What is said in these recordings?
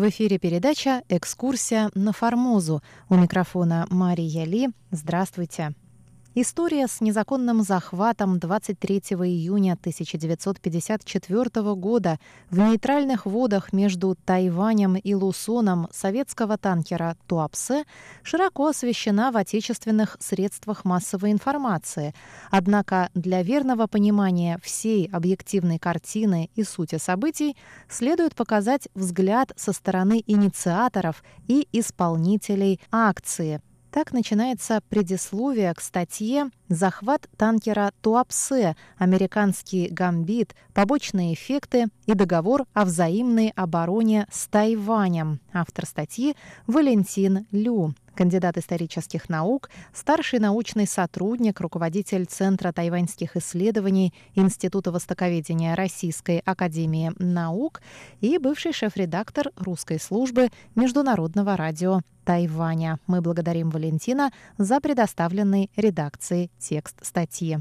В эфире передача «Экскурсия на Формозу». У микрофона Мария Ли. Здравствуйте. История с незаконным захватом 23 июня 1954 года в нейтральных водах между Тайванем и Лусоном советского танкера «Туапсе» широко освещена в отечественных средствах массовой информации. Однако для верного понимания всей объективной картины и сути событий следует показать взгляд со стороны инициаторов и исполнителей акции – так начинается предисловие к статье «Захват танкера Туапсе. Американский гамбит. Побочные эффекты и договор о взаимной обороне с Тайванем». Автор статьи Валентин Лю кандидат исторических наук, старший научный сотрудник, руководитель Центра тайваньских исследований Института востоковедения Российской академии наук и бывший шеф-редактор русской службы Международного радио Тайваня. Мы благодарим Валентина за предоставленный редакцией текст статьи.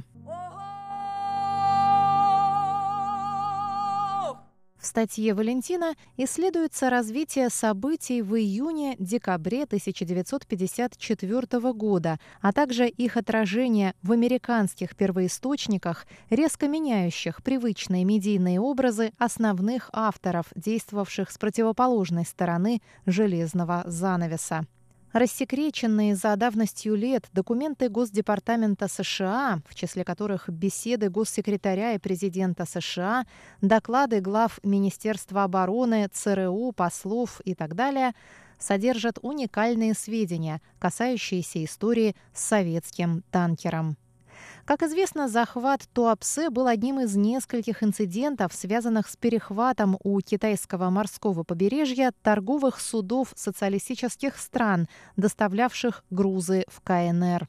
В статье Валентина исследуется развитие событий в июне-декабре 1954 года, а также их отражение в американских первоисточниках, резко меняющих привычные медийные образы основных авторов, действовавших с противоположной стороны железного занавеса. Рассекреченные за давностью лет документы Госдепартамента США, в числе которых беседы госсекретаря и президента США, доклады глав Министерства обороны, ЦРУ, послов и так далее, содержат уникальные сведения, касающиеся истории с советским танкером. Как известно, захват Туапсе был одним из нескольких инцидентов, связанных с перехватом у китайского морского побережья торговых судов социалистических стран, доставлявших грузы в КНР.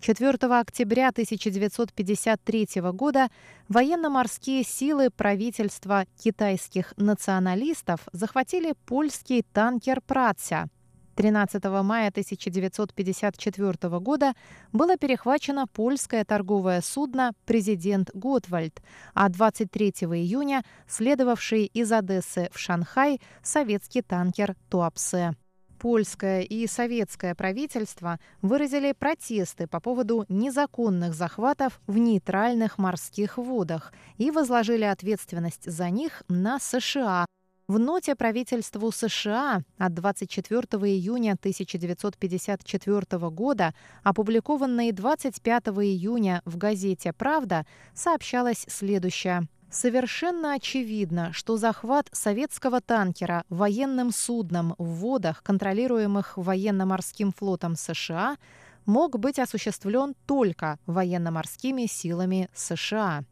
4 октября 1953 года военно-морские силы правительства китайских националистов захватили польский танкер «Пратся», 13 мая 1954 года было перехвачено польское торговое судно «Президент Готвальд», а 23 июня следовавший из Одессы в Шанхай советский танкер «Туапсе». Польское и советское правительство выразили протесты по поводу незаконных захватов в нейтральных морских водах и возложили ответственность за них на США, в ноте правительству США от 24 июня 1954 года, опубликованной 25 июня в газете «Правда», сообщалось следующее. Совершенно очевидно, что захват советского танкера военным судном в водах, контролируемых военно-морским флотом США, мог быть осуществлен только военно-морскими силами США.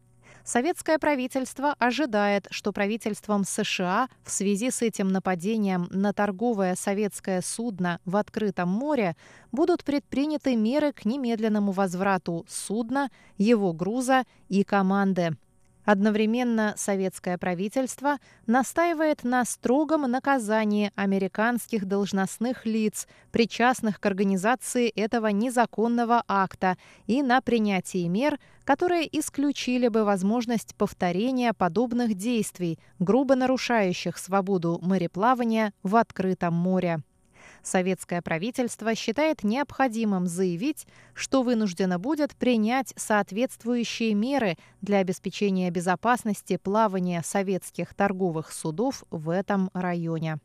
Советское правительство ожидает, что правительством США в связи с этим нападением на торговое советское судно в открытом море будут предприняты меры к немедленному возврату судна, его груза и команды. Одновременно советское правительство настаивает на строгом наказании американских должностных лиц, причастных к организации этого незаконного акта, и на принятии мер, которые исключили бы возможность повторения подобных действий, грубо нарушающих свободу мореплавания в открытом море. Советское правительство считает необходимым заявить, что вынуждено будет принять соответствующие меры для обеспечения безопасности плавания советских торговых судов в этом районе.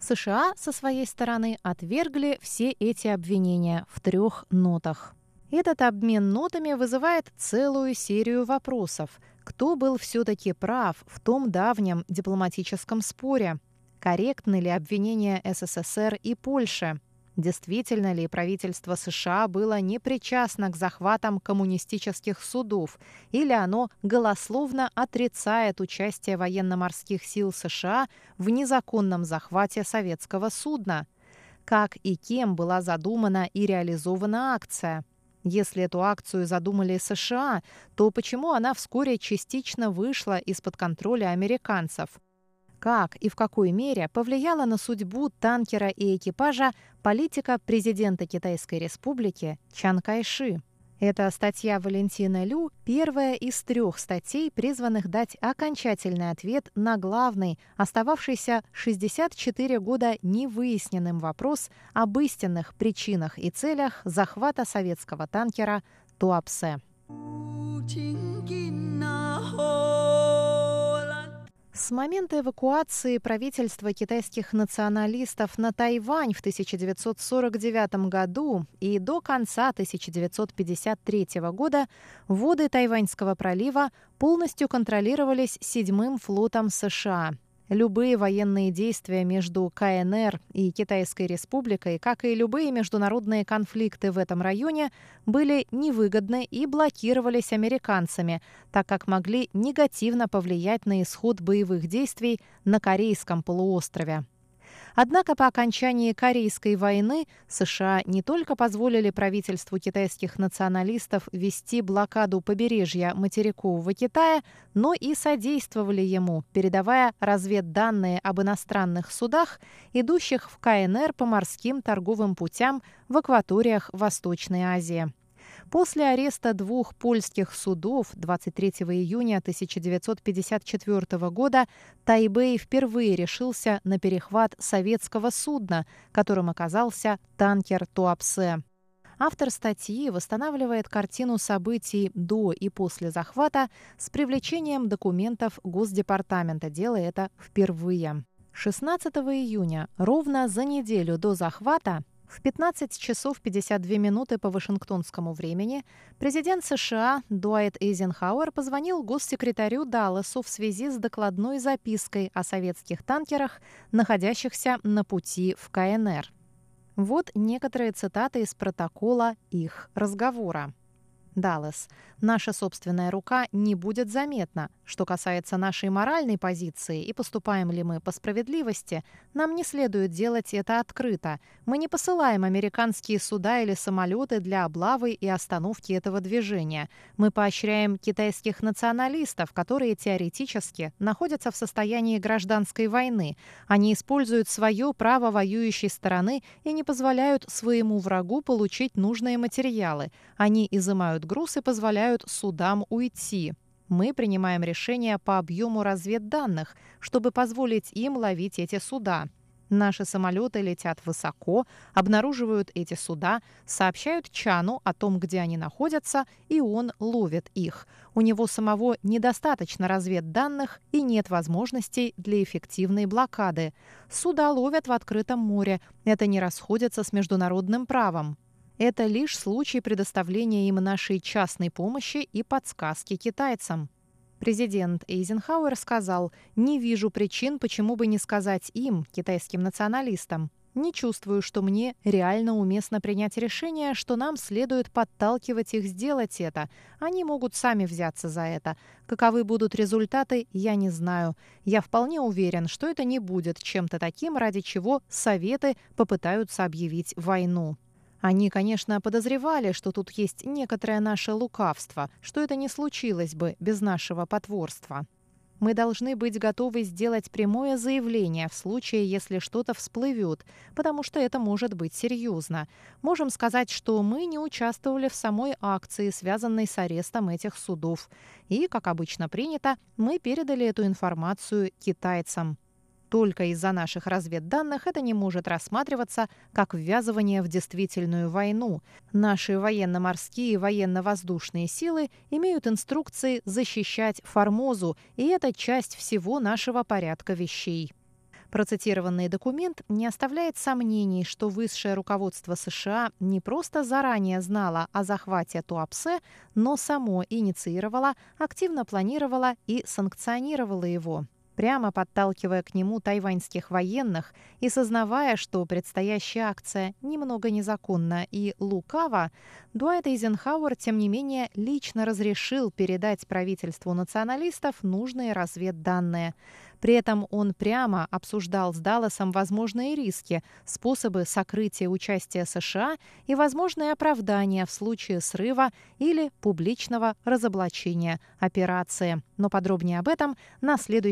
США со своей стороны отвергли все эти обвинения в трех нотах. Этот обмен нотами вызывает целую серию вопросов. Кто был все-таки прав в том давнем дипломатическом споре? Корректны ли обвинения СССР и Польши? Действительно ли правительство США было непричастно к захватам коммунистических судов, или оно голословно отрицает участие военно-морских сил США в незаконном захвате советского судна? Как и кем была задумана и реализована акция? Если эту акцию задумали США, то почему она вскоре частично вышла из-под контроля американцев? Как и в какой мере повлияла на судьбу танкера и экипажа политика президента Китайской республики Чан Кайши. Эта статья Валентина Лю – первая из трех статей, призванных дать окончательный ответ на главный, остававшийся 64 года невыясненным вопрос об истинных причинах и целях захвата советского танкера «Туапсе». С момента эвакуации правительства китайских националистов на Тайвань в 1949 году и до конца 1953 года воды Тайваньского пролива полностью контролировались седьмым флотом США – Любые военные действия между КНР и Китайской Республикой, как и любые международные конфликты в этом районе, были невыгодны и блокировались американцами, так как могли негативно повлиять на исход боевых действий на Корейском полуострове. Однако по окончании Корейской войны США не только позволили правительству китайских националистов вести блокаду побережья материкового Китая, но и содействовали ему, передавая разведданные об иностранных судах, идущих в КНР по морским торговым путям в акваториях Восточной Азии. После ареста двух польских судов 23 июня 1954 года Тайбэй впервые решился на перехват советского судна, которым оказался танкер Туапсе. Автор статьи восстанавливает картину событий до и после захвата с привлечением документов Госдепартамента, делая это впервые. 16 июня, ровно за неделю до захвата, в 15 часов 52 минуты по вашингтонскому времени президент США Дуайт Эйзенхауэр позвонил госсекретарю Далласу в связи с докладной запиской о советских танкерах, находящихся на пути в КНР. Вот некоторые цитаты из протокола их разговора. Даллас. Наша собственная рука не будет заметна. Что касается нашей моральной позиции и поступаем ли мы по справедливости, нам не следует делать это открыто. Мы не посылаем американские суда или самолеты для облавы и остановки этого движения. Мы поощряем китайских националистов, которые теоретически находятся в состоянии гражданской войны. Они используют свое право воюющей стороны и не позволяют своему врагу получить нужные материалы. Они изымают груз и позволяют судам уйти. Мы принимаем решения по объему разведданных, чтобы позволить им ловить эти суда. Наши самолеты летят высоко, обнаруживают эти суда, сообщают Чану о том, где они находятся, и он ловит их. У него самого недостаточно разведданных и нет возможностей для эффективной блокады. Суда ловят в открытом море. Это не расходится с международным правом. Это лишь случай предоставления им нашей частной помощи и подсказки китайцам. Президент Эйзенхауэр сказал, «Не вижу причин, почему бы не сказать им, китайским националистам. Не чувствую, что мне реально уместно принять решение, что нам следует подталкивать их сделать это. Они могут сами взяться за это. Каковы будут результаты, я не знаю. Я вполне уверен, что это не будет чем-то таким, ради чего Советы попытаются объявить войну. Они, конечно, подозревали, что тут есть некоторое наше лукавство, что это не случилось бы без нашего потворства. Мы должны быть готовы сделать прямое заявление в случае, если что-то всплывет, потому что это может быть серьезно. Можем сказать, что мы не участвовали в самой акции, связанной с арестом этих судов. И, как обычно принято, мы передали эту информацию китайцам. Только из-за наших разведданных это не может рассматриваться как ввязывание в действительную войну. Наши военно-морские и военно-воздушные силы имеют инструкции защищать Формозу, и это часть всего нашего порядка вещей. Процитированный документ не оставляет сомнений, что высшее руководство США не просто заранее знало о захвате Туапсе, но само инициировало, активно планировало и санкционировало его прямо подталкивая к нему тайваньских военных и сознавая, что предстоящая акция немного незаконна и лукава, Дуайт Эйзенхауэр, тем не менее, лично разрешил передать правительству националистов нужные разведданные. При этом он прямо обсуждал с Далласом возможные риски, способы сокрытия участия США и возможные оправдания в случае срыва или публичного разоблачения операции. Но подробнее об этом на следующей